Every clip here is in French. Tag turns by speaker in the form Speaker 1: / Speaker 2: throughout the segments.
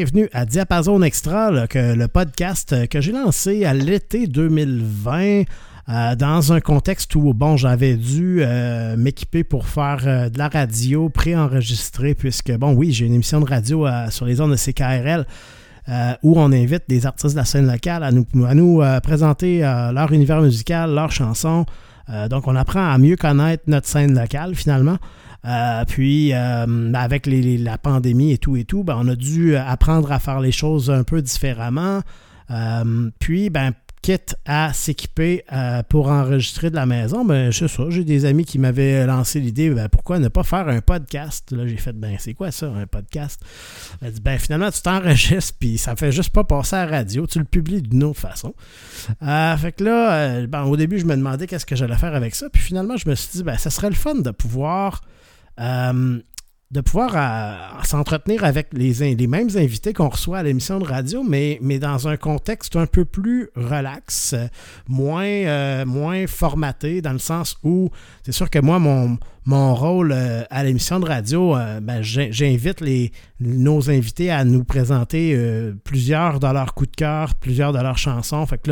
Speaker 1: bienvenue à Diapason Extra, le podcast que j'ai lancé à l'été 2020. Euh, dans un contexte où, bon, j'avais dû euh, m'équiper pour faire euh, de la radio préenregistrée, puisque, bon, oui, j'ai une émission de radio sur les ondes de CKRL où on invite des artistes de la scène locale à nous présenter leur univers musical, leurs chansons. donc, on apprend à mieux connaître notre scène locale, finalement. Puis, avec la pandémie et tout et tout, ben, on a dû apprendre à faire les choses un peu différemment. puis, ben, quitte à s'équiper euh, pour enregistrer de la maison, ben c'est ça. J'ai des amis qui m'avaient lancé l'idée, ben, pourquoi ne pas faire un podcast? Là, j'ai fait, ben c'est quoi ça, un podcast? Ben finalement, tu t'enregistres, puis ça fait juste pas passer à la radio, tu le publies d'une autre façon. Euh, fait que là, euh, ben, au début, je me demandais qu'est-ce que j'allais faire avec ça, puis finalement, je me suis dit, ben ça serait le fun de pouvoir de pouvoir euh, s'entretenir avec les, les mêmes invités qu'on reçoit à l'émission de radio, mais, mais dans un contexte un peu plus relax, moins, euh, moins formaté, dans le sens où c'est sûr que moi, mon, mon rôle euh, à l'émission de radio, euh, ben, j'invite les, nos invités à nous présenter euh, plusieurs de leurs coups de cœur, plusieurs de leurs chansons. Fait que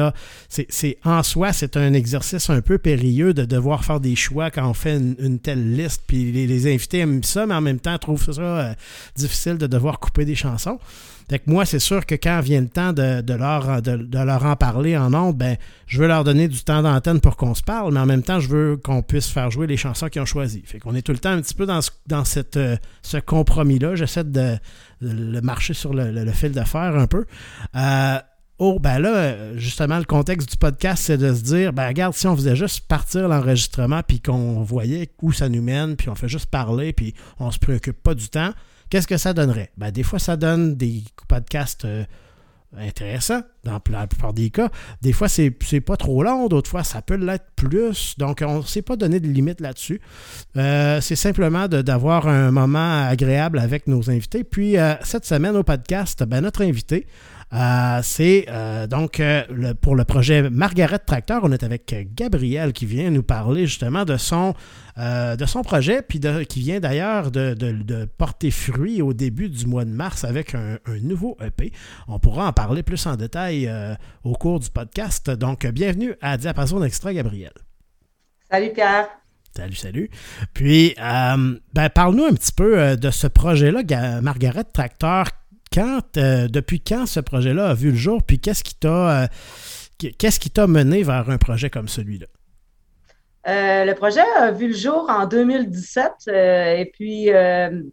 Speaker 1: c'est en soi, c'est un exercice un peu périlleux de devoir faire des choix quand on fait une, telle liste. Puis les, invités aiment ça, mais en même temps trouvent ça difficile de devoir couper des chansons. Fait moi, c'est sûr que quand vient le temps de, leur, en parler en ondes, ben, je veux leur donner du temps d'antenne pour qu'on se parle, mais en même temps, je veux qu'on puisse faire jouer les chansons qu'ils ont choisies. Fait qu'on est tout le temps un petit peu dans ce, cette, euh, ce compromis-là. J'essaie de, le marcher sur le, fil de fer un peu. Euh, Oh, ben là, justement, le contexte du podcast, c'est de se dire, ben regarde, si on faisait juste partir l'enregistrement, puis qu'on voyait où ça nous mène, puis on fait juste parler, puis on se préoccupe pas du temps, Qu'est-ce que ça donnerait? Ben, des fois, ça donne des podcasts euh, intéressants, dans la plupart des cas. Des fois, c'est, pas trop long, d'autres fois, ça peut l'être plus. Donc, on ne s'est pas donné de limite là-dessus. Euh, c'est simplement d'avoir un moment agréable avec nos invités. Puis, euh, cette semaine au podcast, ben, notre invité, euh, c'est euh, donc euh, pour le projet Margaret Tracteur, on est avec Gabriel qui vient nous parler justement de son, de son projet, puis qui vient d'ailleurs de, porter fruit au début du mois de mars avec un, nouveau EP. On pourra en parler plus en détail au cours du podcast. Donc, bienvenue à Diapason Extra, Gabriel.
Speaker 2: Salut Pierre.
Speaker 1: Salut, salut. Puis, ben, parle-nous un petit peu de ce projet-là, Margaret Tracteur quand, euh, depuis quand ce projet-là a vu le jour, puis qu'est-ce qui t'a euh, qu'est-ce qui t'a mené vers un projet comme celui-là?
Speaker 2: Euh, le projet a vu le jour en 2017 et puis je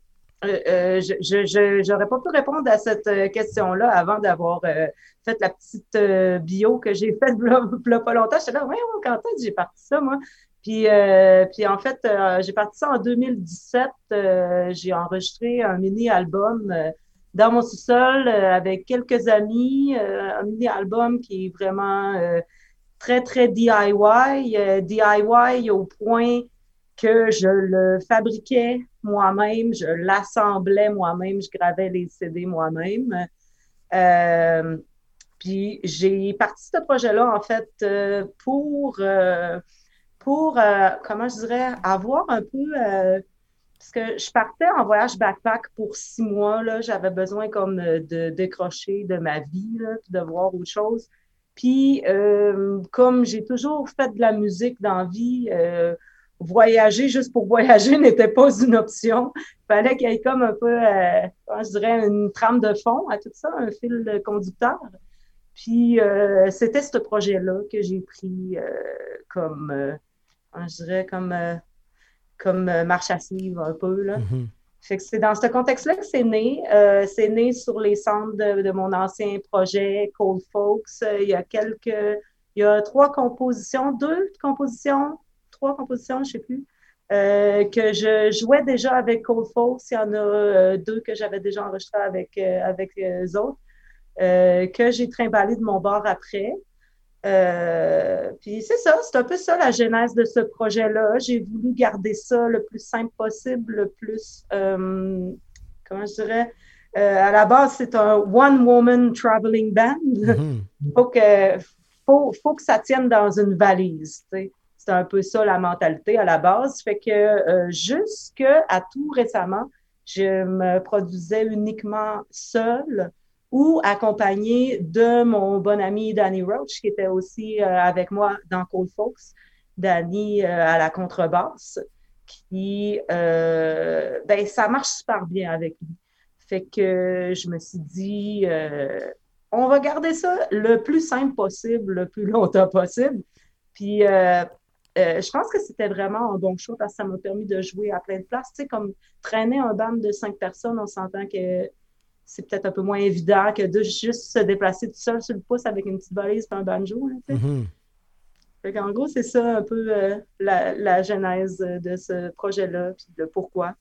Speaker 2: n'aurais pas pu répondre à cette question-là avant d'avoir fait la petite bio que j'ai faite il pas longtemps. J'étais là, ouais, quand j'ai parti ça, moi? Puis, puis en fait, j'ai parti ça en 2017. j'ai enregistré un mini-album dans mon sous-sol euh, avec quelques amis, euh, un mini-album qui est vraiment euh, très, très DIY. DIY au point que je le fabriquais moi-même, je l'assemblais moi-même, je gravais les CD moi-même. puis j'ai parti ce projet-là, en fait, pour, pour comment je dirais, avoir un peu parce que je partais en voyage backpack pour six mois. Là, j'avais besoin comme euh, de décrocher de ma vie, là, de voir autre chose. Puis, euh, comme j'ai toujours fait de la musique dans la vie, euh, voyager juste pour voyager n'était pas une option. Il fallait qu'il y ait comme un peu, je dirais, une trame de fond à tout ça, un fil conducteur. Puis, c'était ce projet-là que j'ai pris comme, je dirais, comme comme euh, marche à suivre un peu. Là. Mm-hmm. Fait que c'est dans ce contexte-là que c'est né. Euh, c'est né sur les centres de, mon ancien projet Cold Folks. Euh, il y a quelques, il y a trois compositions, deux compositions, trois compositions, je ne sais plus, que je jouais déjà avec Cold Folks. Il y en a deux que j'avais déjà enregistrées avec, avec les autres, que j'ai trimballé de mon bord après. Euh, puis c'est ça, c'est un peu ça la genèse de ce projet-là. J'ai voulu garder ça le plus simple possible, le plus, euh, comment je dirais, euh, à la base, c'est un one-woman traveling band. Mm-hmm. faut, que, faut, faut, que ça tienne dans une valise. C'est un peu ça la mentalité à la base. Fait que jusque à tout récemment, je me produisais uniquement seule ou accompagnée de mon bon ami Danny Roach, qui était aussi euh, avec moi dans Cold Folks. Danny euh, à la contrebasse, qui, euh, ben, ça marche super bien avec lui. Fait que je me suis dit, on va garder ça le plus simple possible, le plus longtemps possible. Puis, je pense que c'était vraiment un bon choix parce que ça m'a permis de jouer à plein de places. Tu sais, comme traîner un band de cinq personnes, on s'entend que c'est peut-être un peu moins évident que de juste se déplacer tout seul sur le pouce avec une petite valise et un banjo. Là, mm-hmm. en gros, c'est ça un peu euh, la, genèse de ce projet-là, puis de pourquoi.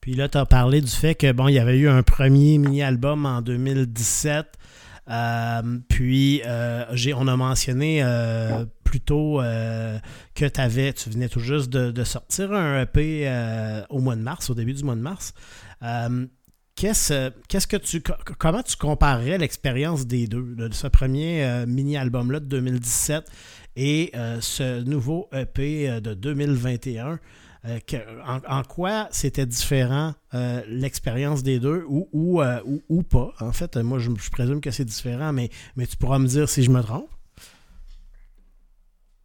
Speaker 1: Puis là, tu as parlé du fait que bon, il y avait eu un premier mini-album en 2017. Euh, puis euh, on a mentionné plus tôt que avais, tu venais tout juste de, de sortir un EP au mois de mars, au début du mois de mars. Qu'est-ce, que tu, comment tu comparerais l'expérience des deux, de ce premier euh, mini-album-là de 2017 et euh, ce nouveau EP euh, de 2021? en, quoi c'était différent l'expérience des deux ou, ou, ou, pas? En fait, moi, je, je, présume que c'est différent, mais, mais tu pourras me dire si je me trompe.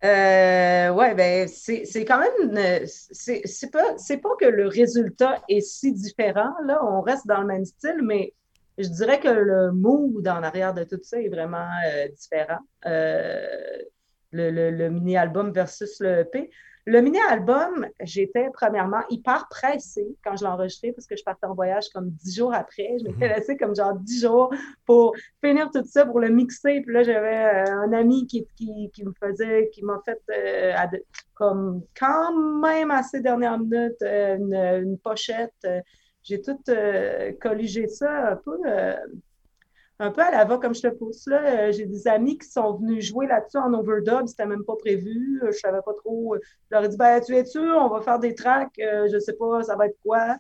Speaker 2: Euh, oui, ben, c'est quand même. Euh, c'est pas, pas que le résultat est si différent. Là, on reste dans le même style, mais je dirais que le mood en arrière de tout ça est vraiment euh, différent. Le, le, le mini-album versus le EP. Le mini-album, j'étais premièrement hyper pressée quand je l'ai enregistré parce que je partais en voyage comme dix jours après. Je m'étais mhm. laissée comme genre dix jours pour finir tout ça, pour le mixer. Puis là, j'avais euh, un ami qui, qui, qui, me faisait, qui m'a fait euh, comme quand même assez dernière minute euh, une, une, pochette. J'ai tout colligé ça un peu un peu à la va comme je te pousse. Là. Euh, j'ai des amis qui sont venus jouer là-dessus en overdub, c'était même pas prévu. Euh, je savais pas trop. Je leur ai dit ben, tu es sûr, on va faire des tracks, euh, je sais pas, ça va être quoi?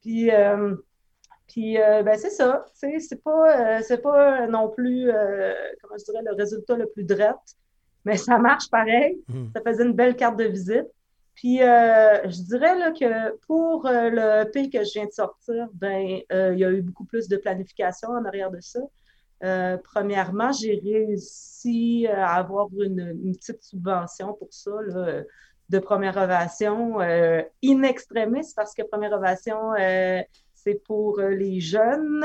Speaker 2: Puis, puis ben, c'est ça. C'est pas, c'est pas non plus, comment je dirais, le résultat le plus direct, mais ça marche pareil. Hmm. Ça faisait une belle carte de visite. Puis, je dirais là, que pour le pays que je viens de sortir, ben, il y a eu beaucoup plus de planification en arrière de ça. Euh, premièrement, j'ai réussi à avoir une, petite subvention pour ça, de première ovation euh, in extremis, parce que première ovation, euh, c'est pour les jeunes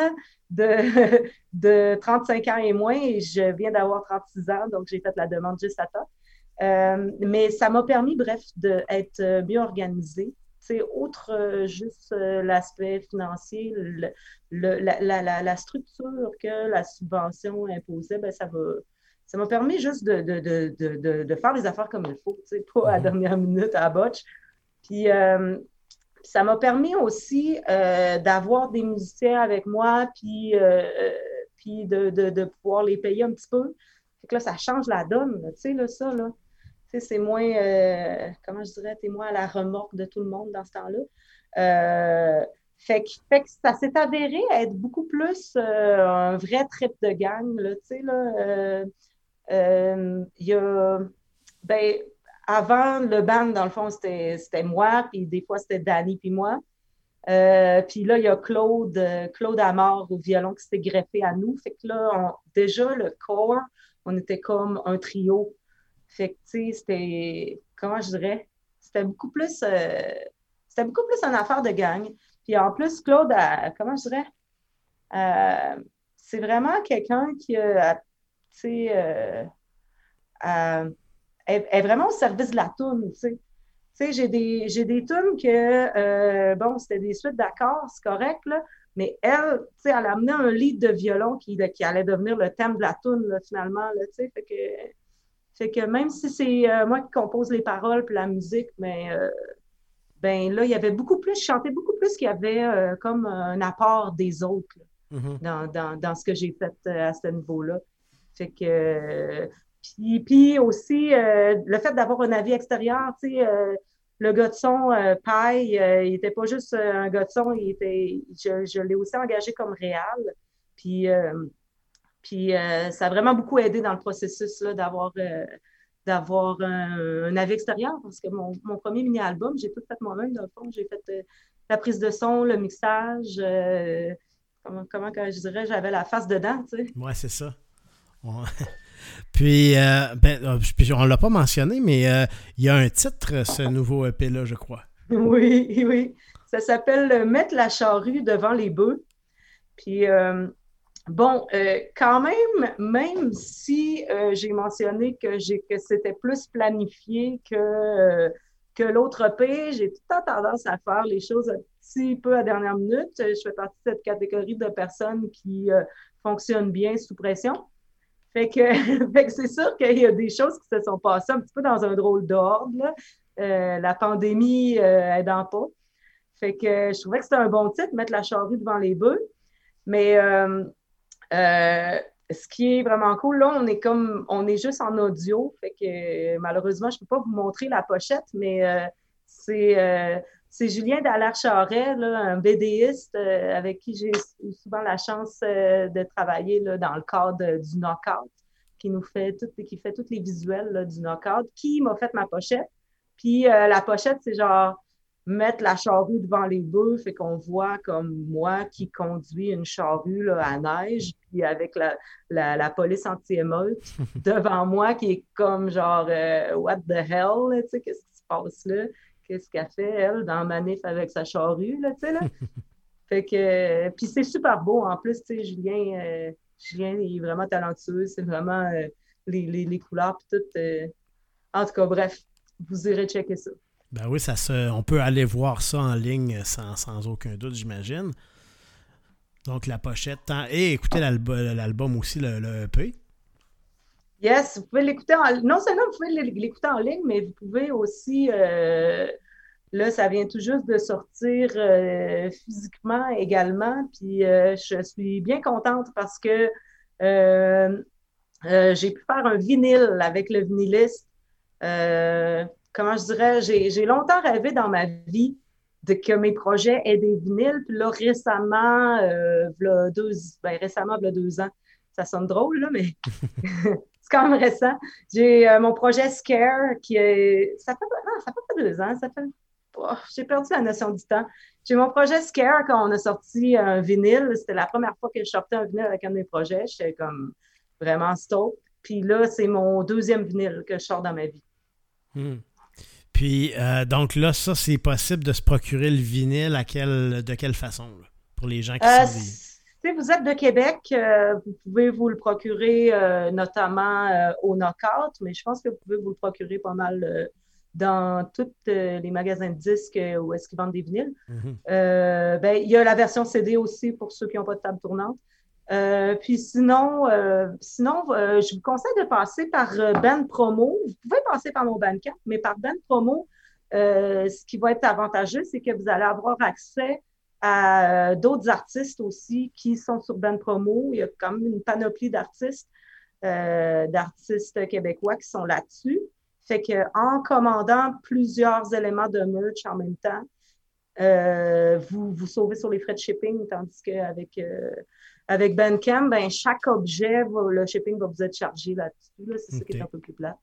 Speaker 2: de, de 35 ans et moins, et je viens d'avoir 36 ans, donc j'ai fait la demande juste à temps. Mais ça m'a permis, bref, d'être mieux organisée c'est autre euh, juste euh, l'aspect financier, la, structure que la subvention imposait, ben, ça va. Ça m'a permis juste de, faire les affaires comme il faut, pas à la mhm. dernière minute à botch. Puis euh, ça m'a permis aussi d'avoir des musiciens avec moi, puis, puis de, pouvoir les payer un petit peu. Fait là, ça change la donne, tu sais, là, ça, là c'est moins, euh, comment je dirais, t'es moins à la remorque de tout le monde dans ce temps-là. Euh, fait, que, ça s'est avéré être beaucoup plus euh, un vrai trip de gang, là, tu sais, là. Il y a, ben, avant, le band, dans le fond, c'était moi, puis des fois, c'était Danny puis moi. puis là, il y a Claude, Claude Amor au violon qui s'était greffé à nous. Fait que là, déjà, le corps, on était comme un trio fait que, tu sais, c'était, comment je dirais, c'était beaucoup plus, euh, c'était beaucoup plus une affaire de gang. Puis en plus, Claude, comment je dirais, euh, c'est vraiment quelqu'un qui, a, tu sais, euh, est, vraiment au service de la toune, tu sais. Tu sais, j'ai des, j'ai des tunes que, bon, c'était des suites d'accords, c'est correct, là, mais elle, tu sais, elle a amené un lead de violon qui, qui allait devenir le thème de la toune, finalement, là, tu sais, fait que fait que même si c'est euh, moi qui compose les paroles puis la musique, mais euh, ben là, il y avait beaucoup plus, je chantais beaucoup plus qu'il y avait euh, comme un apport des autres mm-hmm. dans, ce que j'ai fait à ce niveau-là. Fait que puis, aussi le fait d'avoir un avis extérieur, tu sais, le gars de son, Paille, il était pas juste un gars de son, il était, je, je l'ai aussi engagé comme réel. Puis puis euh, ça a vraiment beaucoup aidé dans le processus d'avoir euh, d'avoir un, avis extérieur parce que mon, premier mini-album, j'ai tout fait moi-même. Dans le fond, j'ai fait euh, la prise de son, le mixage. comment, comment je dirais, j'avais la face dedans, tu sais.
Speaker 1: Ouais, c'est ça. puis, ben, puis, on l'a pas mentionné, mais il y a un titre, ce nouveau EP-là, je crois.
Speaker 2: Oui, oui. Ça s'appelle Mettre la charrue devant les bœufs. Puis, Bon, euh, quand même, même si euh, j'ai mentionné que, que c'était plus planifié que, euh, que l'autre EP, j'ai tout le temps tendance à faire les choses un petit peu à dernière minute. Je fais partie de cette catégorie de personnes qui fonctionnent bien sous pression. Fait que, c'est sûr qu'il y a des choses qui se sont passées un petit peu dans un drôle d'ordre. la pandémie aidant pas. Fait que je trouvais que c'était un bon titre, mettre la charrue devant les bœufs. Mais euh, ce qui est vraiment cool, là, on est comme, on est juste en audio, fait que malheureusement, je ne peux pas vous montrer la pochette, mais euh, euh, c'est Julien Dallaire-Charret, un BDiste avec qui j'ai souvent la chance de travailler là, dans le cadre du knockout, qui nous fait tout, qui fait tous les visuels du knockout, qui m'a fait ma pochette. Puis la pochette, c'est genre mettre la charrue devant les bœufs, fait qu'on voit comme moi qui conduit une charrue là, à neige, puis avec la, la, police anti-émeute devant moi qui est comme genre euh, What the hell, tu sais, qu'est-ce qui se passe là? Qu'est-ce qu'elle fait, elle, dans Manif avec sa charrue, là, tu sais, là? fait que, puis c'est super beau, en plus, tu sais, Julien, euh, Julien est vraiment talentueux, c'est vraiment euh, les, les, les, couleurs, puis tout. en tout cas, bref, vous irez checker ça.
Speaker 1: Ben oui, ça se, on peut aller voir ça en ligne sans, sans aucun doute, j'imagine. Donc la pochette. Et écoutez l'album aussi, le, EP.
Speaker 2: Yes, vous pouvez l'écouter en Non seulement vous pouvez l'écouter en ligne, mais vous pouvez aussi. Euh, là, ça vient tout juste de sortir euh, physiquement également. Puis euh, je suis bien contente parce que j'ai pu faire un vinyle avec le vinyliste comment je dirais, j'ai longtemps rêvé dans ma vie que mes projets aient des vinyles. Puis là, récemment, euh, deux, ben, récemment, deux ans, ça sonne drôle, là, mais c'est quand même récent. J'ai euh, mon projet Scare qui est. Ça fait, ah, ça fait pas deux ans, ça fait. Oh, j'ai perdu la notion du temps. J'ai mon projet Scare quand on a sorti un vinyle. C'était la première fois que je sortais un vinyle avec un de mes projets. J'étais comme vraiment stoked. Puis là, c'est mon deuxième vinyle que je sors dans ma vie.
Speaker 1: Hmm. Puis, euh, donc là, ça, c'est possible de se procurer le vinyle à de quelle façon, pour les gens qui euh, sont
Speaker 2: Si vous êtes de Québec, euh, vous pouvez vous le procurer notamment au Knockout, mais je pense que vous pouvez vous le procurer pas mal dans tous les magasins de disques où est-ce qu'ils vendent des vinyles. Mhm. ben, il y a la version CD aussi pour ceux qui n'ont pas de table tournante. Euh, puis sinon, euh, sinon euh, je vous conseille de passer par Ben Promo. Vous pouvez passer par mon Bandcamp, mais par Ben Promo, ce qui va être avantageux, c'est que vous allez avoir accès à d'autres artistes aussi qui sont sur Ben Promo. Il y a même une panoplie d'artistes, d'artistes québécois qui sont là-dessus. Fait qu'en commandant plusieurs éléments de merch en même temps, vous vous sauvez sur les frais de shipping, tandis qu'avec avec Bandcamp, ben, chaque objet, le shipping va vous être chargé là-dessus. c'est ça qui est un peu plus plat.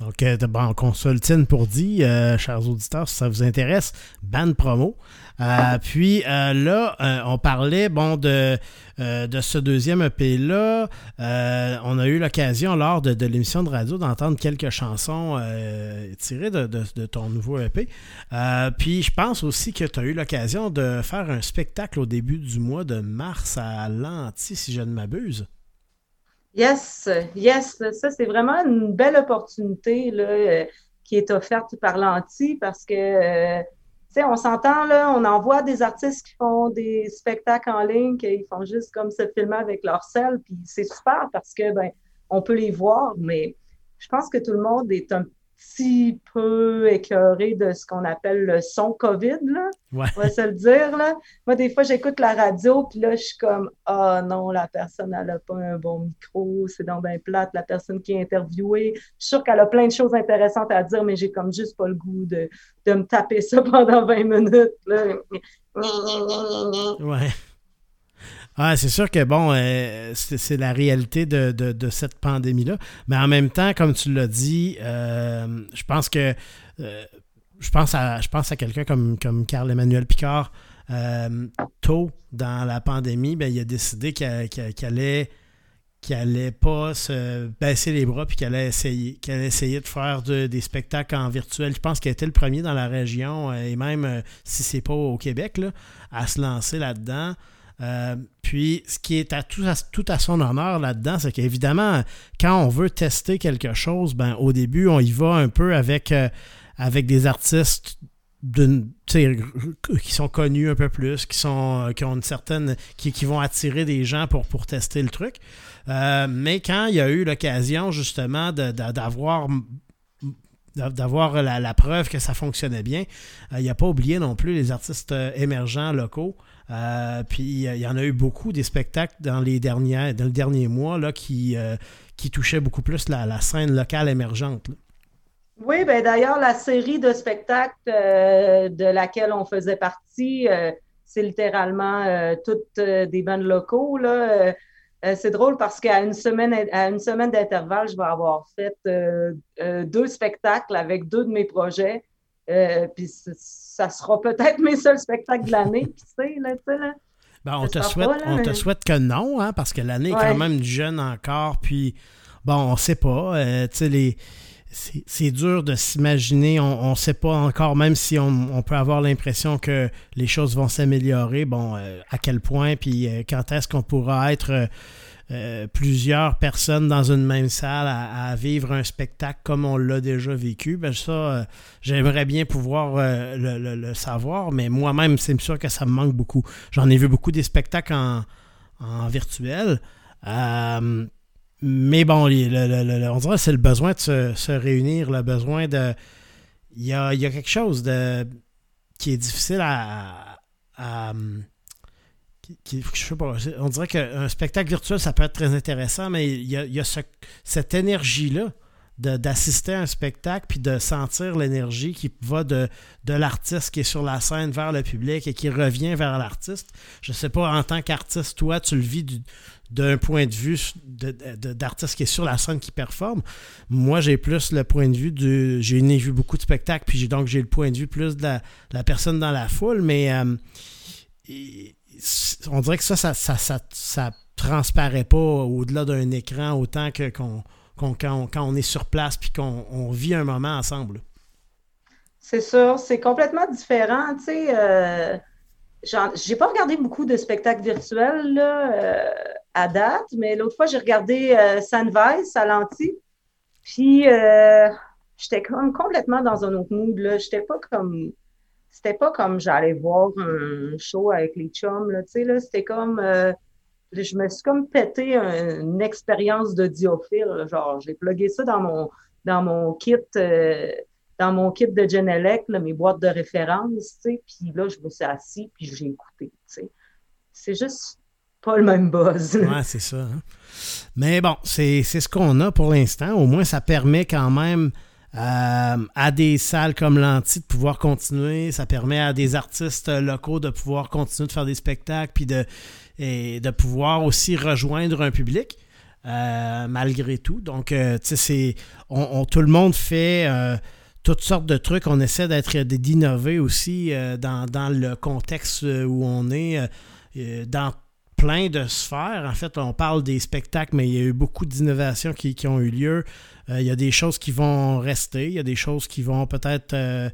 Speaker 1: Donc, bon, consultine pour dire, euh, chers auditeurs, si ça vous intéresse, ban promo. Euh, puis euh, là, on parlait bon de, de ce deuxième EP-là. on a eu l'occasion lors de, l'émission de radio d'entendre quelques chansons tirées de, de, ton nouveau EP. puis je pense aussi que tu as eu l'occasion de faire un spectacle au début du mois de mars à Lanty, si je ne m'abuse.
Speaker 2: Yes, yes, ça c'est vraiment une belle opportunité là, euh, qui est offerte par l'anti parce que, euh, tu sais, on s'entend là, on envoie des artistes qui font des spectacles en ligne, qui font juste comme se filmer avec leur sel, puis c'est super parce que, ben, on peut les voir, mais je pense que tout le monde est un petit peu écœuré de ce qu'on appelle le son COVID, là. On va se le dire, là. Moi, des fois, j'écoute la radio, puis là, je suis comme, ah oh, non, la personne, elle n'a pas un bon micro, c'est dans bien plate, la personne qui est interviewée. Je suis sûre qu'elle a plein de choses intéressantes à dire, mais j'ai comme juste pas le goût de, de me taper ça pendant 20 minutes, là.
Speaker 1: Ouais. Ah, c'est sûr que, bon, euh, c'est la réalité de, cette pandémie-là. Mais en même temps, comme tu l'as dit, euh, je pense que euh, je pense à, quelqu'un comme, Carl Emmanuel Picard. tôt dans la pandémie, ben, il a décidé qu'il allait qui allait pas se baisser les bras puis qu'elle allait essayer, de faire des spectacles en virtuel. Je pense qu'elle était le premier dans la région et même si c'est pas au Québec à se lancer là-dedans. Euh, puis, ce qui est à tout, à son honneur là-dedans, c'est qu'évidemment, quand on veut tester quelque chose, ben, au début, on y va un peu avec, avec des artistes qui sont connus un peu plus, qui sont qui ont une certaine qui, qui vont attirer des gens pour, pour tester le truc. Euh, mais quand il y a eu l'occasion justement d'avoir d'avoir la, preuve que ça fonctionnait bien. Euh, il n'a pas oublié non plus les artistes euh, émergents locaux. Puis il y en a eu beaucoup des spectacles dans les derniers, dans le dernier mois là, qui, qui touchaient beaucoup plus la, scène locale émergente.
Speaker 2: Oui, ben d'ailleurs, la série de spectacles de laquelle on faisait partie, c'est littéralement toutes des bandes locaux. Euh, c'est drôle parce qu'à une semaine, à une semaine d'intervalle, je vais avoir fait euh, euh, deux spectacles avec deux de mes projets. puis ça sera peut-être mes seuls spectacles de l'année, tu sais, là,
Speaker 1: ben, on te, souhaite, on te souhaite que non, hein, parce que l'année est quand même jeune encore. Puis, bon, on sait pas. tu sais, les c'est dur de s'imaginer. On ne sait pas encore, même si on, peut avoir l'impression que les choses vont s'améliorer, bon, euh, à quel point, puis euh, quand est-ce qu'on pourra être euh, plusieurs personnes dans une même salle à, vivre un spectacle comme on l'a déjà vécu. Ben ça, j'aimerais bien pouvoir le, savoir, mais moi-même, c'est sûr que ça me manque beaucoup. J'en ai vu beaucoup des spectacles en, virtuel. Mais bon, on dirait que c'est le besoin de se, réunir, le besoin de. Il y a, quelque chose de qui est difficile à. On dirait qu'un spectacle virtuel, ça peut être très intéressant, mais il y a, cette énergie-là d'assister à un spectacle puis de sentir l'énergie qui va de, l'artiste qui est sur la scène vers le public et qui revient vers l'artiste. Je sais pas, en tant qu'artiste, toi, tu le vis du, d'un point de vue d'artiste qui est sur la scène qui performe. Moi, j'ai plus le point de vue de. J'ai vu beaucoup de spectacles, puis donc j'ai le point de vue plus de la, personne dans la foule, mais euh, on dirait que ça ça, ça, transparaît pas au-delà d'un écran autant que quand, on est sur place puis qu'on vit un moment ensemble.
Speaker 2: C'est sûr, c'est complètement différent. Tu sais, euh, j'ai pas regardé beaucoup de spectacles virtuels. Euh, à date, mais l'autre fois, j'ai regardé euh, Sunrise à puis euh, j'étais comme complètement dans un autre mood. J'étais pas comme... C'était pas comme j'allais voir un show avec les chums, là, tu sais, là. C'était comme... Euh, je me suis comme pété une expérience de diophile, genre, j'ai plugué ça dans mon, dans mon kit... Euh, dans mon kit de Genelec, mes boîtes de référence, tu sais, puis là, je me suis assis, puis j'ai écouté, tu sais. C'est juste pas le même buzz.
Speaker 1: Ouais, c'est ça. Hein. Mais bon, c'est ce qu'on a pour l'instant. Au moins, ça permet quand même euh, à des salles comme l'Anti de pouvoir continuer. Ça permet à des artistes locaux de pouvoir continuer de faire des spectacles puis de, et de pouvoir aussi rejoindre un public. Euh, malgré tout. Donc, euh, tu sais, on, tout le monde fait toutes sortes de trucs. On essaie d'être d'innover aussi dans, dans, le contexte où on est, dans plein de sphères. En fait, on parle des spectacles, mais il y a eu beaucoup d'innovations qui, ont eu lieu. Euh, il y a des choses qui vont rester, il y a des choses qui vont peut-être... Euh,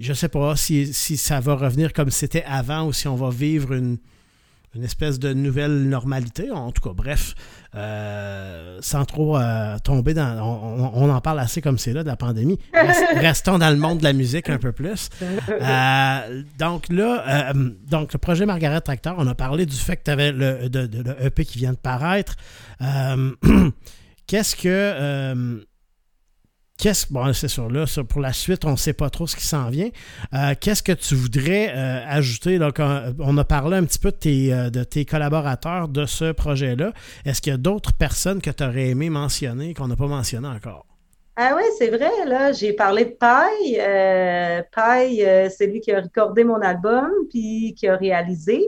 Speaker 1: je ne sais pas si, si, ça va revenir comme c'était avant ou si on va vivre une, une espèce de nouvelle normalité. En tout cas, bref, euh, sans trop euh, tomber dans. On, en parle assez comme c'est là de la pandémie. restons dans le monde de la musique un peu plus. Euh, donc là, donc le projet Margaret Tractor, on a parlé du fait que tu avais le, de, le EP qui vient de paraître. Qu'est-ce que Qu'est-ce bon, c'est sûr, là, pour la suite, on ne sait pas trop ce qui s'en vient. Euh, qu'est-ce que tu voudrais euh, ajouter? Là, on a parlé un petit peu de tes, euh, de tes collaborateurs de ce projet-là. Est-ce qu'il y a d'autres personnes que tu aurais aimé mentionner qu'on n'a pas mentionné encore?
Speaker 2: Ah oui, c'est vrai, là, j'ai parlé de Paille. Paille, c'est lui qui a recordé mon album, puis qui a réalisé.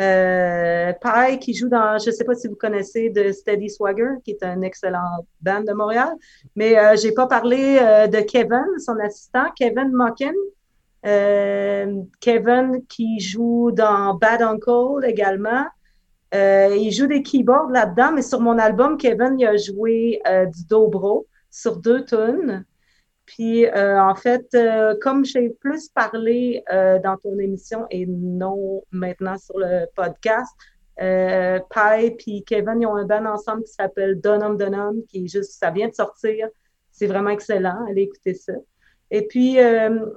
Speaker 2: Euh, qui joue dans, je ne sais pas si vous connaissez de Steady Swagger, qui est un excellent band de Montréal, mais euh, j'ai pas parlé euh, de Kevin, son assistant, Kevin Mockin. Euh, Kevin qui joue dans Bad Uncle également. Euh, il joue des keyboards là-dedans, mais sur mon album, Kevin il a joué du dobro sur deux tunes. Puis, euh, en fait, euh, comme j'ai plus parlé euh, dans ton émission et non maintenant sur le podcast, Pi et Kevin, ont un band ensemble qui s'appelle Dunham Dunham, qui est juste, ça vient de sortir. C'est vraiment excellent. Allez écouter ça. Et puis,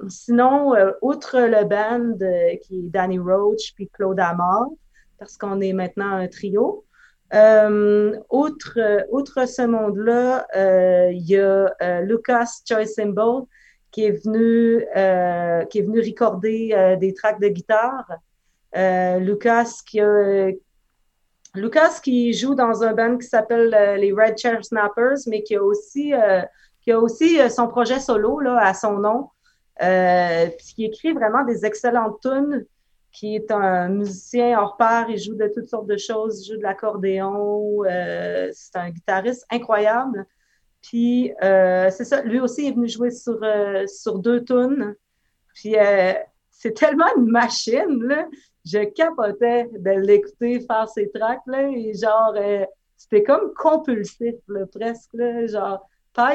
Speaker 2: sinon, outre le band qui est Danny Roach puis Claude Amor, parce qu'on est maintenant un trio, euh, outre, outre ce monde-là, euh, il y a euh, Lucas Choice Symbol qui est venu, euh, qui est venu recorder euh, des tracks de guitare. Lucas qui Lucas qui joue dans un band qui s'appelle les Red Chair Snappers, mais qui a aussi, qui a aussi son projet solo là, à son nom, puis qui écrit vraiment des excellentes tunes qui est un musicien hors pair. Il joue de toutes sortes de choses. Il joue de l'accordéon. Euh, c'est un guitariste incroyable. Puis, euh, c'est ça. Lui aussi est venu jouer sur, euh, sur deux tunes. Puis, c'est tellement une machine, là. Je capotais de l'écouter faire ses tracks, là. Et genre, c'était comme compulsif, là, presque, là. Genre,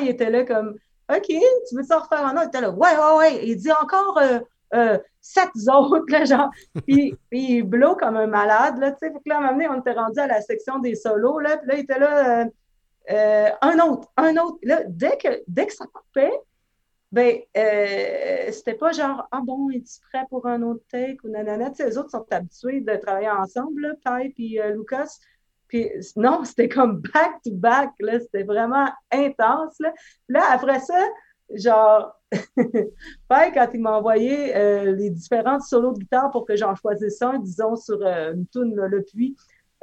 Speaker 2: il était là comme, OK, tu veux ça refaire un autre? Il était là, ouais, ouais, ouais. il dit encore, euh, sept autres, là, genre, puis, puis il blow comme un malade, là, tu sais. Là, à un moment donné, on était rendu à la section des solos, là, puis là, il était là, euh, euh, un autre, un autre. Là, dès que, dès que ça coupait, ben, c'était pas genre, ah bon, es-tu prêt pour un autre take ou nanana. Tu sais, les autres sont habitués de travailler ensemble, là, Ty puis Lucas. Puis non, c'était comme back to back, là, c'était vraiment intense, là. Là, après ça, genre, quand il m'a envoyé euh, les différentes solos de guitare pour que j'en choisisse un, disons, sur euh, une tune Le Puits,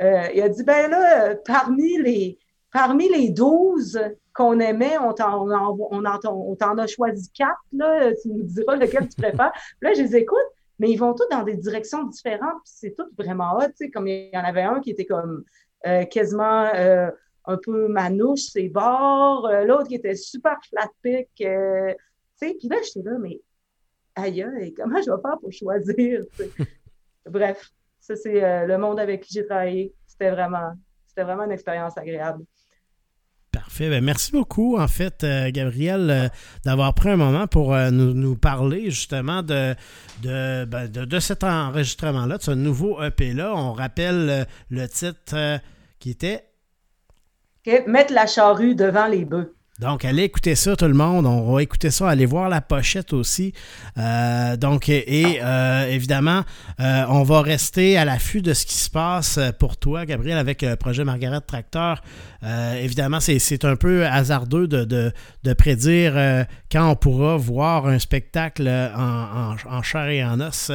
Speaker 2: euh, il a dit, ben là, parmi les, parmi les 12 qu'on aimait, on t'en, on, on, a choisi quatre, là, tu nous diras lequel tu préfères. là, je les écoute, mais ils vont tous dans des directions différentes, puis c'est tout vraiment hot, tu sais, comme il y en avait un qui était comme quasiment un peu manouche, ses bords, l'autre qui était super flat pick, puis là, j'étais là, mais aïe, comment je vais faire pour choisir? Bref, ça, c'est euh, le monde avec qui j'ai travaillé. C'était vraiment, c'était vraiment une expérience agréable.
Speaker 1: Parfait. Ben, merci beaucoup, en fait, euh, Gabriel, euh, d'avoir pris un moment pour nous, parler justement de, ben, de, de, cet enregistrement-là, de ce nouveau EP-là. On rappelle le titre qui était
Speaker 2: Mettre la charrue devant les bœufs.
Speaker 1: Donc, allez écouter ça, tout le monde. On va écouter ça. Allez voir la pochette aussi. Euh, donc, et, euh, évidemment, euh, on va rester à l'affût de ce qui se passe pour toi, Gabriel, avec le projet Margaret Tracteur. évidemment, c'est un peu hasardeux de, prédire quand on pourra voir un spectacle en, en, chair et en os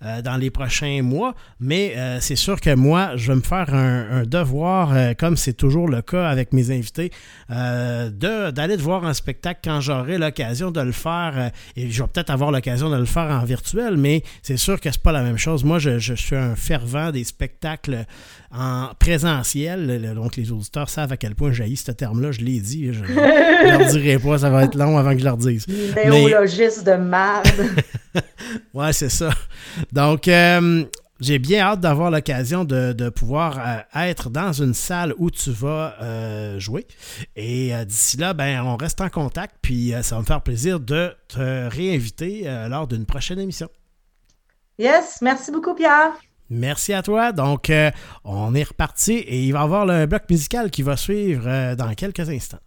Speaker 1: dans les prochains mois. Mais c'est sûr que moi, je vais me faire un, devoir, comme c'est toujours le cas avec mes invités, d'aller te voir un spectacle quand j'aurai l'occasion de le faire. Euh, et je vais peut-être avoir l'occasion de le faire en virtuel, mais c'est sûr que c'est pas la même chose. Moi, je, suis un fervent des spectacles en présentiel. Donc, les auditeurs savent à quel point j'ai ce terme-là. Je l'ai dit. Je ne leur dirai pas. Ça va être long avant que je leur dise.
Speaker 2: Néologiste de merde.
Speaker 1: ouais, c'est ça. Donc, euh, j'ai bien hâte d'avoir l'occasion de, pouvoir euh, être dans une salle où tu vas euh, jouer. Et euh, d'ici là, ben, on reste en contact, puis ça va me faire plaisir de te réinviter lors d'une prochaine émission.
Speaker 2: Yes, merci beaucoup, Pierre.
Speaker 1: Merci à toi. Donc, on est reparti et il va y avoir le bloc musical qui va suivre dans quelques instants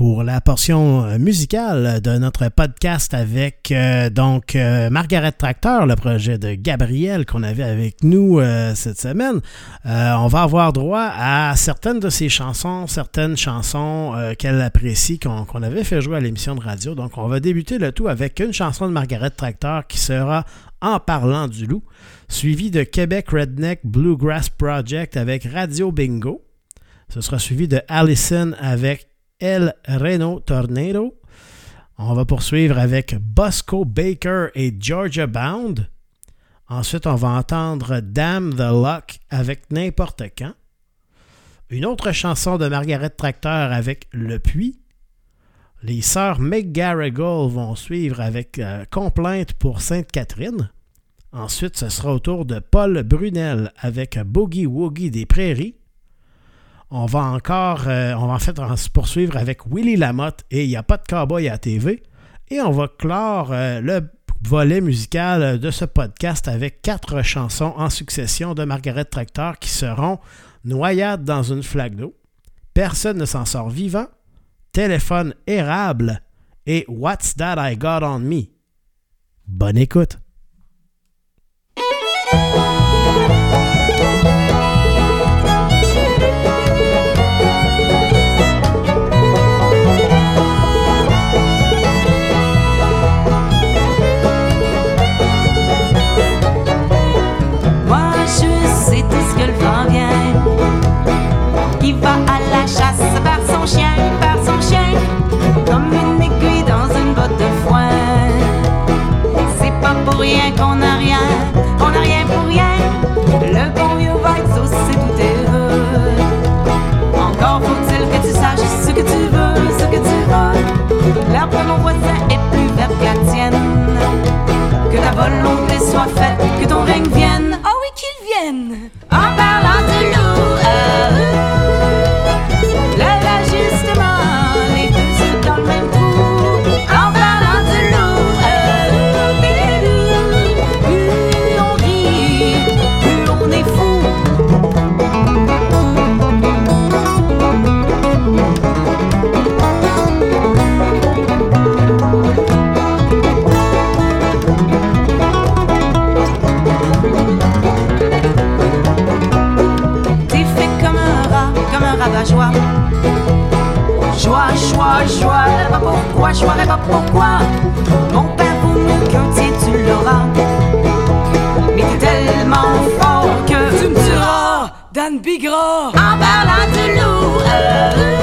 Speaker 1: pour la portion euh, musicale de notre podcast avec euh, donc euh, Margaret Tracteur, le projet de Gabriel qu'on avait avec nous cette semaine. on va avoir droit à certaines de ses chansons, certaines chansons qu'elle apprécie, qu'on avait fait jouer à l'émission de radio. Donc on va débuter le tout avec une chanson de Margaret Tracteur qui sera En parlant du loup, suivi de Québec Redneck Bluegrass Project avec Radio Bingo. Ce sera suivi de Allison avec El Reno Tornado. On va poursuivre avec Bosco Baker et Georgia Bound. Ensuite, on va entendre Damn the Luck avec N'importe quand. Une autre chanson de Margaret Tracteur avec Le Puits. Les sœurs McGarrigle vont suivre avec euh, Complainte pour Sainte-Catherine. Ensuite, ce sera au tour de Paul Brunel avec Boogie Woogie des Prairies. On va encore, euh, on va en fait poursuivre avec Willy Lamotte et Il n'y a pas de cowboy à TV. Et on va clore euh, le volet musical de ce podcast avec quatre chansons en succession de Margaret Tracteur qui seront Noyade dans une flaque d'eau, Personne ne s'en sort vivant, Téléphone érable et What's That I Got on Me. Bonne écoute!
Speaker 3: Rien qu'on n'a rien, on n'a rien pour rien. Le bon vieux va être c'est tout heureux. Encore faut-il que tu saches ce que tu veux, ce que tu veux. L'herbe de mon voisin est plus verte que la tienne. Que ta volonté soit faite, que ton règne vienne. Oh oui, qu'il vienne. En parlant de Joie, joie, joie, pas pourquoi, joie, pas pourquoi. Mon père vaut mieux qu'un tu l'auras. Mais t'es tellement fort que tu me diras, Dan Bigra, en parlant de loup. Euh,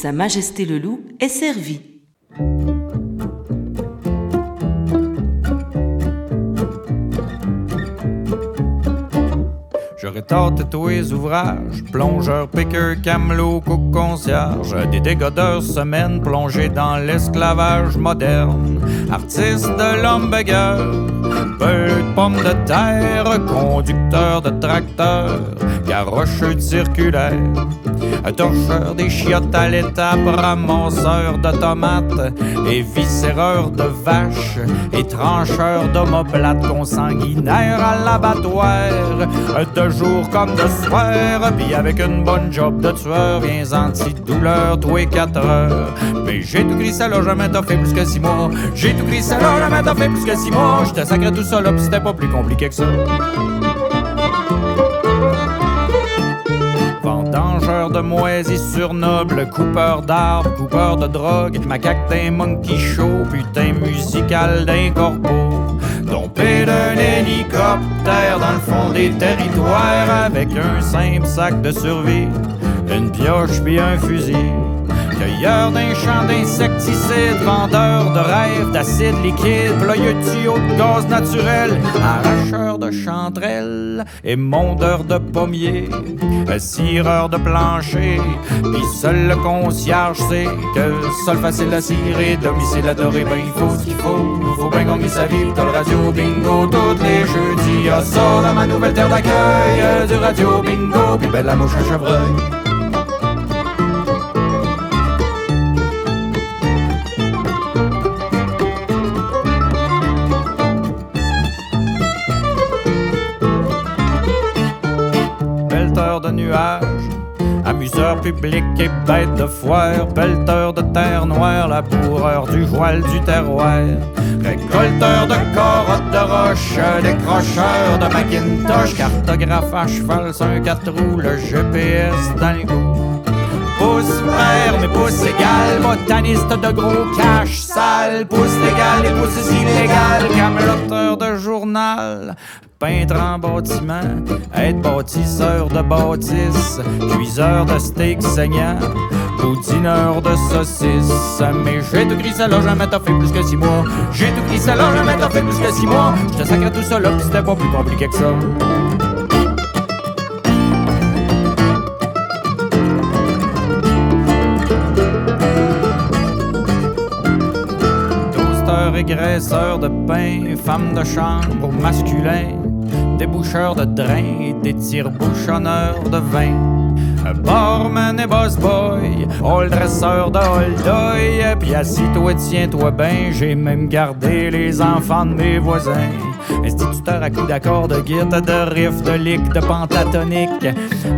Speaker 3: Sa Majesté le Loup est servi.
Speaker 4: Je rétorte tous les ouvrages, plongeur, piqueur, camelot, cook, concierge, des dégodeurs semaines plongés dans l'esclavage moderne, artiste de l'hamburger, peu pommes de terre, conducteur de tracteur, garocheux circulaire, torcheur des chiottes à l'étape, ramasseur de tomates et viscéreur de vaches et trancheur d'omoplates consanguinaires à l'abattoir, de jour comme de soir, puis avec une bonne job de tueur, viens anti-douleur, tous les quatre heures. Mais j'ai tout gris là, jamais t'as fait plus que six mois. J'ai tout gris là, jamais t'as fait plus que six mois. J'étais sacré tout ça là, c'était pas plus compliqué que ça. De moisissure noble, coupeur d'arbres, coupeur de drogue, macaque d'un monkey show, putain musical d'un corbeau. Dompé d'un hélicoptère dans le fond des territoires avec un simple sac de survie, une pioche puis un fusil. Cueilleur d'un champ d'insecticides, vendeur de rêves d'acide liquide, ployeux tuyau de gaz naturel, arracheur de et mondeur de pommiers, cireur de plancher, pis seul le concierge sait que seul facile à cirer, domicile adoré, ben il faut ce qu'il faut, faut bien gagner sa vie, t'as le radio bingo tous les jeudis. Y'a ça dans ma nouvelle terre d'accueil, du radio bingo, puis belle la mouche à chevreuil. Amuseur public et bête de foire, pelleteur de terre noire, laboureur du voile du terroir, récolteur de corottes de roche, décrocheur de Macintosh, cartographe à cheval un quatre roues, le GPS dans le goût. Pouce vert, mais pouce égal, botaniste de gros cash sale, pouce légal et pouce illégal, cameloteur de journal, peintre en bâtiment, être bâtisseur de bâtisse, cuiseur de steak saignant, boudineur de saucisses. Mais j'ai tout gris là, jamais t'as fait plus que six mois. J'ai tout gris là, jamais t'as fait plus que six mois. Je te sacre tout là, pis c'était pas plus compliqué que ça. Graisseur de pain, femme de chambre masculin, déboucheur de drain et des tire-bouchonneurs de vin. Barman et boss boy, all dresseur de holdoy, puis assis-toi, tiens-toi ben, j'ai même gardé les enfants de mes voisins. Instituteur à coups d'accords, de guide, de riff, de lick, de pentatonique,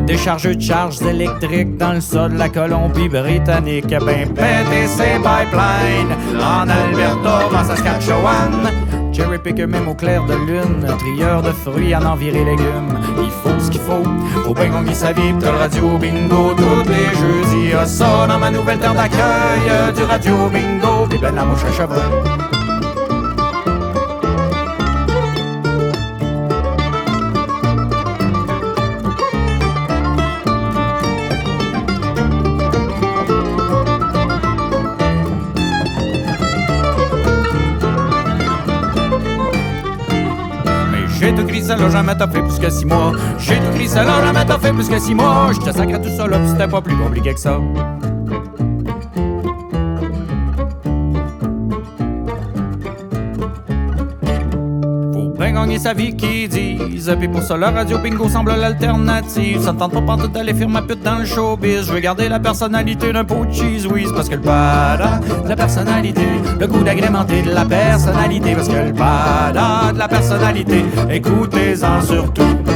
Speaker 4: déchargeux de charges électriques dans le sol de la Colombie-Britannique. Ben, péter ses pipelines en Alberta, en Saskatchewan. Cherry picker même au clair de lune, trieur de fruits en enviré légumes. Il faut ce qu'il faut, faut bien gagner sa vie, le radio bingo tous les jeudis. Y'a ça dans ma nouvelle terre d'accueil, du radio bingo, la mouche à chevreuil. Ça là, jamais t'as fait plus que six mois. J'ai tout gris ça là, jamais t'as fait plus que six mois. Je te sacre tout ça là, c'était pas plus compliqué que ça. Gagner sa vie qui disent. Puis pour ça la radio bingo semble l'alternative. Ça me tente pas pantoute d'aller faire ma pute dans le showbiz. Je veux garder la personnalité d'un pot de cheese Parce que le bada de la personnalité Le goût d'agrémenter de la personnalité. Parce que le bada de la personnalité Écoutez-en surtout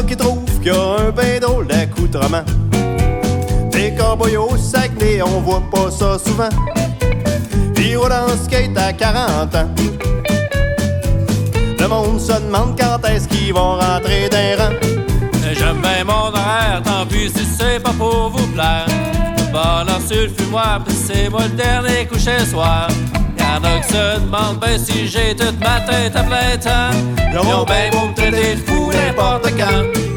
Speaker 5: a qui
Speaker 3: trouvent qu'il y a un ben drôle d'accoutrement. Des cowboys au Saguenay, on voit pas ça souvent. Ils roulent en skate à 40 ans. Le monde se demande quand est-ce qu'ils vont rentrer d'un rang.
Speaker 6: J'aime bien mon horaire, tant pis si c'est pas pour vous plaire. Balance sur le fumoir, pis c'est moi le dernier coucher soir. Y'en a qui se demandent ben si j'ai toute ma tête à plein temps. Ils ont ben beau me traiter de fou n'importe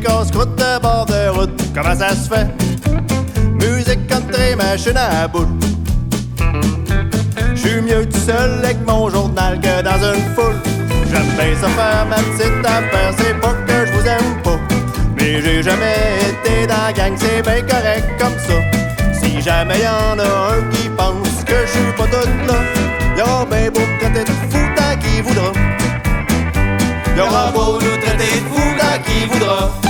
Speaker 3: Casse-croûtes de bord de route, comment ça se fait? Musique country, machine à boule. J'suis mieux tout seul avec mon journal que dans une foule. J'aime bien ça faire ma petite affaire, c'est pas que je vous aime pas. Mais j'ai jamais été dans la gang, c'est bien correct comme ça. Si jamais y'en a un qui pense que je suis pas tout là, y'a ben beau me traiter de fou tant qu'il voudra. Y'aura beau nous traiter de fou tant qu'il voudra.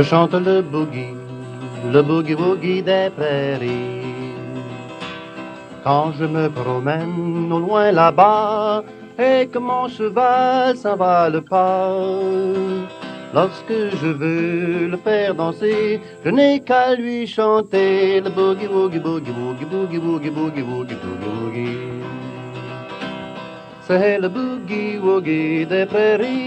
Speaker 7: Je
Speaker 8: chante le boogie le boogie-woogie des prairies. Quand je me promène au loin là-bas et que mon cheval s'en va le pas, lorsque je veux le faire danser, je n'ai qu'à lui chanter le boogie-woogie, boogie-woogie, boogie-woogie, boogie-woogie, boogie-woogie. C'est le boogie-woogie des prairies.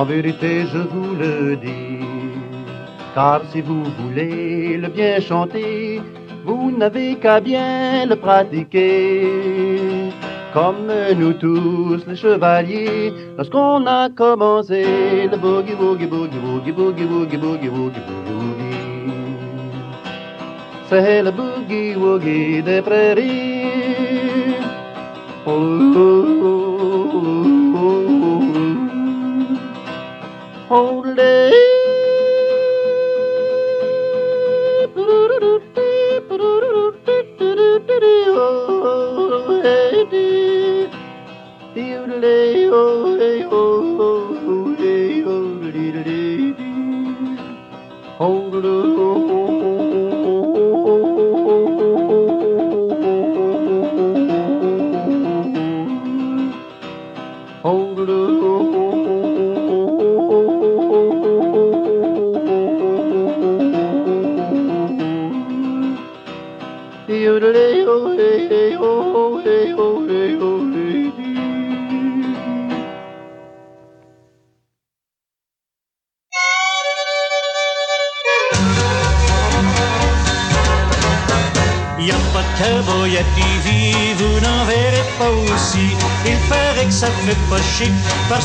Speaker 8: En vérité, je vous le dis, car si vous voulez le bien chanter, vous n'avez qu'à bien le pratiquer. Comme nous tous les chevaliers, lorsqu'on a commencé le boogie boogie woogie boogie woogie boogie woogie boogie woogie. C'est le boogie woogie des prairies.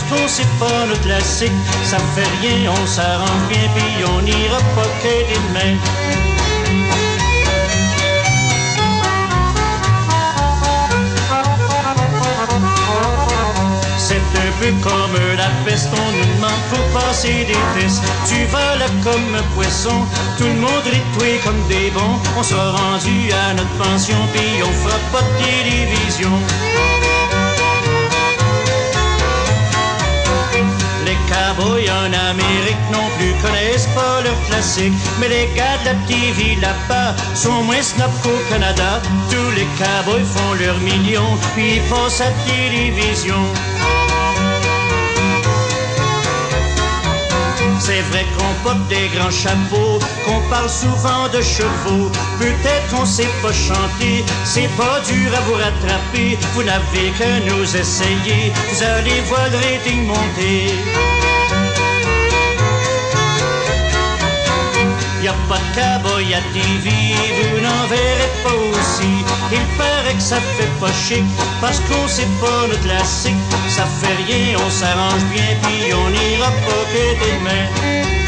Speaker 9: Qu'on sait pas notre classique. Ça fait rien, on s'arrange bien, puis on n'ira pas que des mains. C'est un peu comme la peste, on nous demande pour passer des tests. Tu vas là comme un poisson, tout le monde rit comme des bons. On sera rendu à notre pension, puis on fera pas de télévision. Cowboys en Amérique non plus connaissent pas leur classique. Mais les gars de la petite ville là-bas sont moins snob qu'au Canada. Tous les cowboys font leurs millions, puis ils à la télévision. C'est vrai qu'on porte des grands chapeaux, qu'on parle souvent de chevaux. Peut-être on sait pas chanter, c'est pas dur à vous rattraper. Vous n'avez que nous essayer, vous allez voir le rating monter. Y a pas de cowboy à TV, vous n'en verrez pas aussi. Il paraît que ça fait pas chic, parce qu'on sait pas notre classique. Ça fait rien, on s'arrange bien, puis on ira pas que des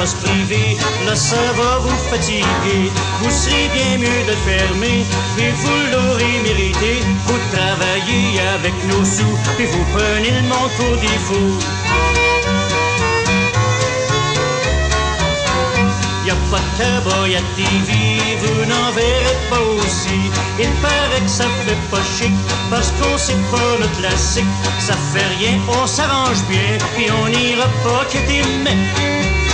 Speaker 9: des privés, là ça va vous fatiguer. Vous serez bien mieux de fermer, puis vous l'aurez mérité. Vous travaillez avec nos sous, puis vous prenez le monde pour défaut. Y a pas de cowboy à TV, vous n'en verrez pas aussi. Il paraît que ça fait pas chic, parce qu'on sait pas le classique. Ça fait rien, on s'arrange bien, puis on n'ira pas que des mais.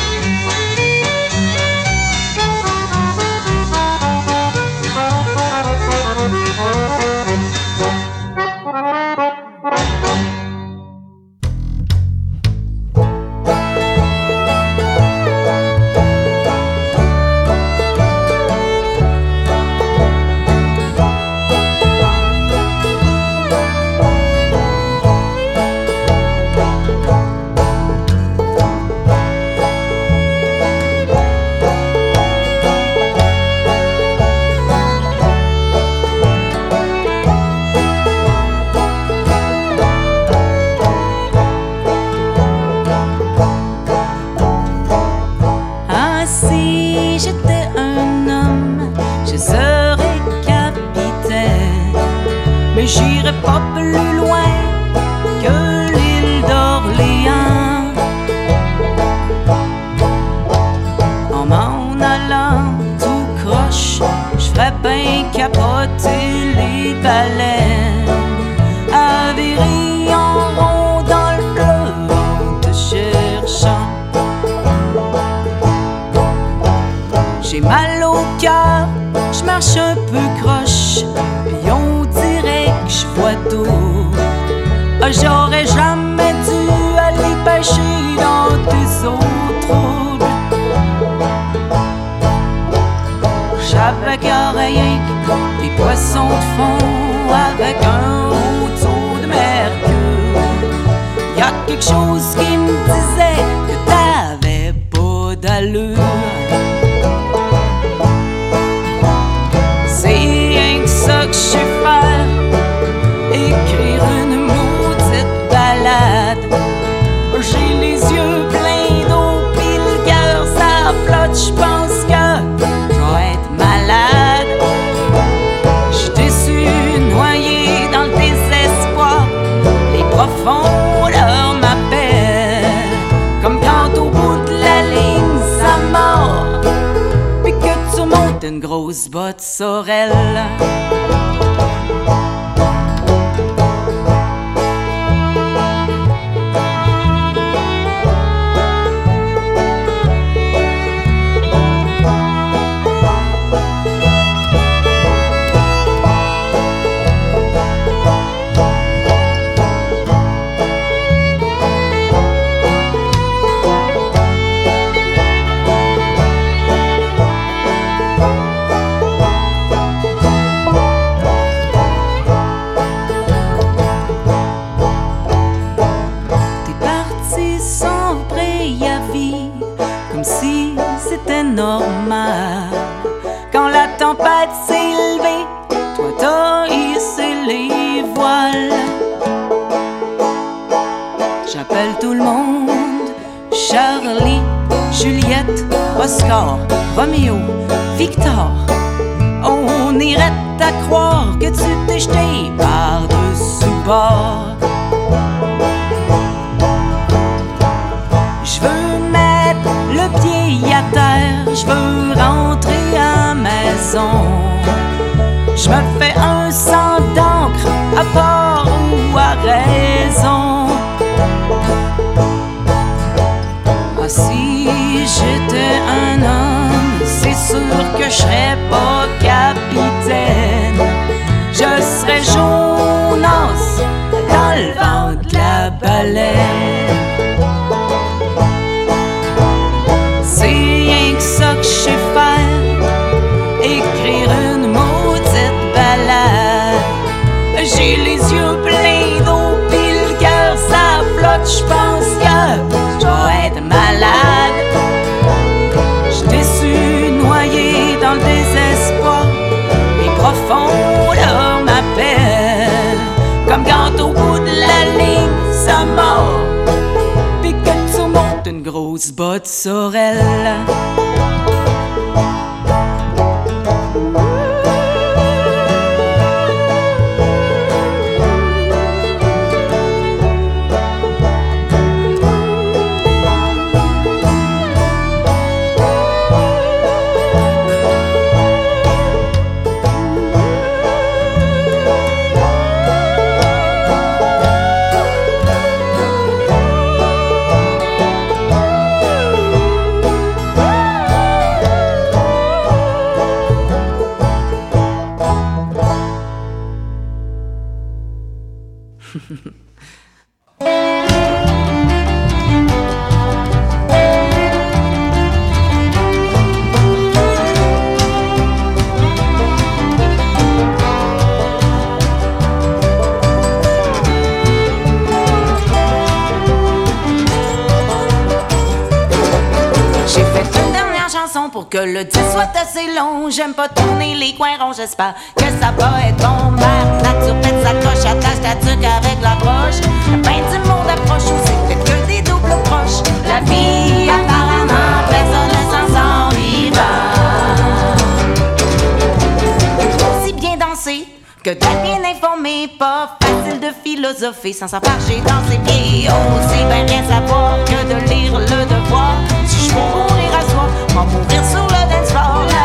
Speaker 3: Marche un peu croche, puis on dirait que je vois tout. Ah, J'aurais jamais dû aller pêcher dans tes eaux troubles. J'avais rien que des poissons de fond avec un rôteau de mercure. Y a quelque chose montes une Tout le monde, Charlie, Juliette, Oscar, Roméo, Victor. On irait à croire que tu t'es jeté par-dessus bord. Je veux mettre le pied à terre, je veux rentrer à maison. Je me fais un sang d'encre à part ou à raison. J'étais un homme, c'est sûr que je serais pas capitaine. Je serais Jonas dans le vent de la baleine. C'est rien que ça que je sais faire Écrire une maudite balade J'ai les yeux pleins d'eau Pis le cœur ça flotte J'pense que montes une grosse que le dix soit assez long. J'aime pas tourner les coins ronds, j'espère que ça va être bon. Mère nature pète sa coche, attache ta tuque avec la broche. La du monde approche ou c'est que des doubles proches. La vie apparemment, personne ne s'en sort vivant. Si bien danser que d'être bien informé, pas facile de philosopher sans savoir j'ai dans ses pieds. Oh, c'est bien rien savoir que de lire le devoir. Si je Pour mourir sur le dance floor.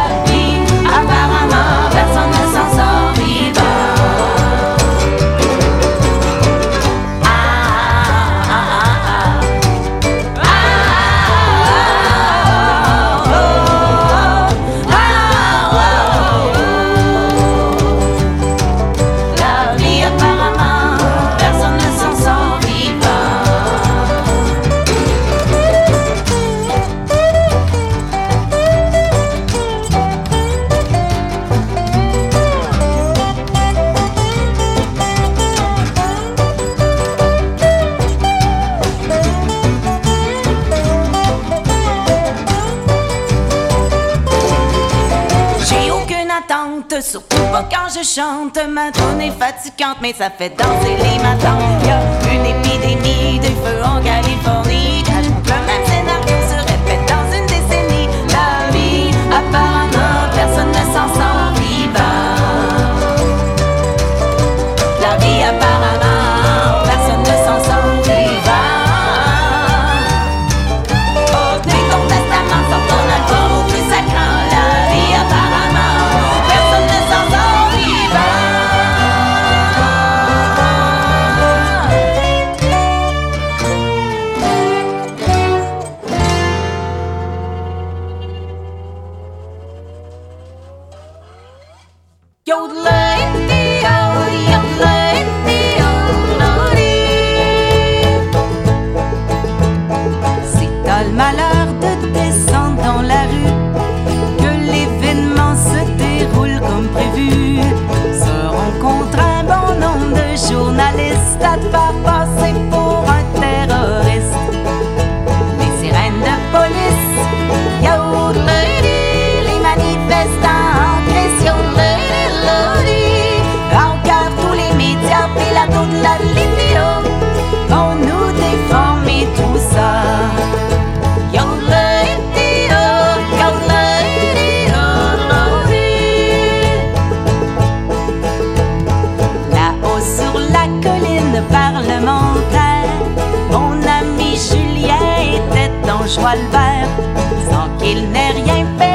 Speaker 3: je chante ma drone est fatigante, mais ça fait danser les matins. Y a une épidémie de feu en. C'est calme malheur de descendre dans la rue Que l'événement se déroule comme prévu Se rencontre un bon nombre de journalistes à Tappa Georges Volbert, sans qu'il n'ait rien fait.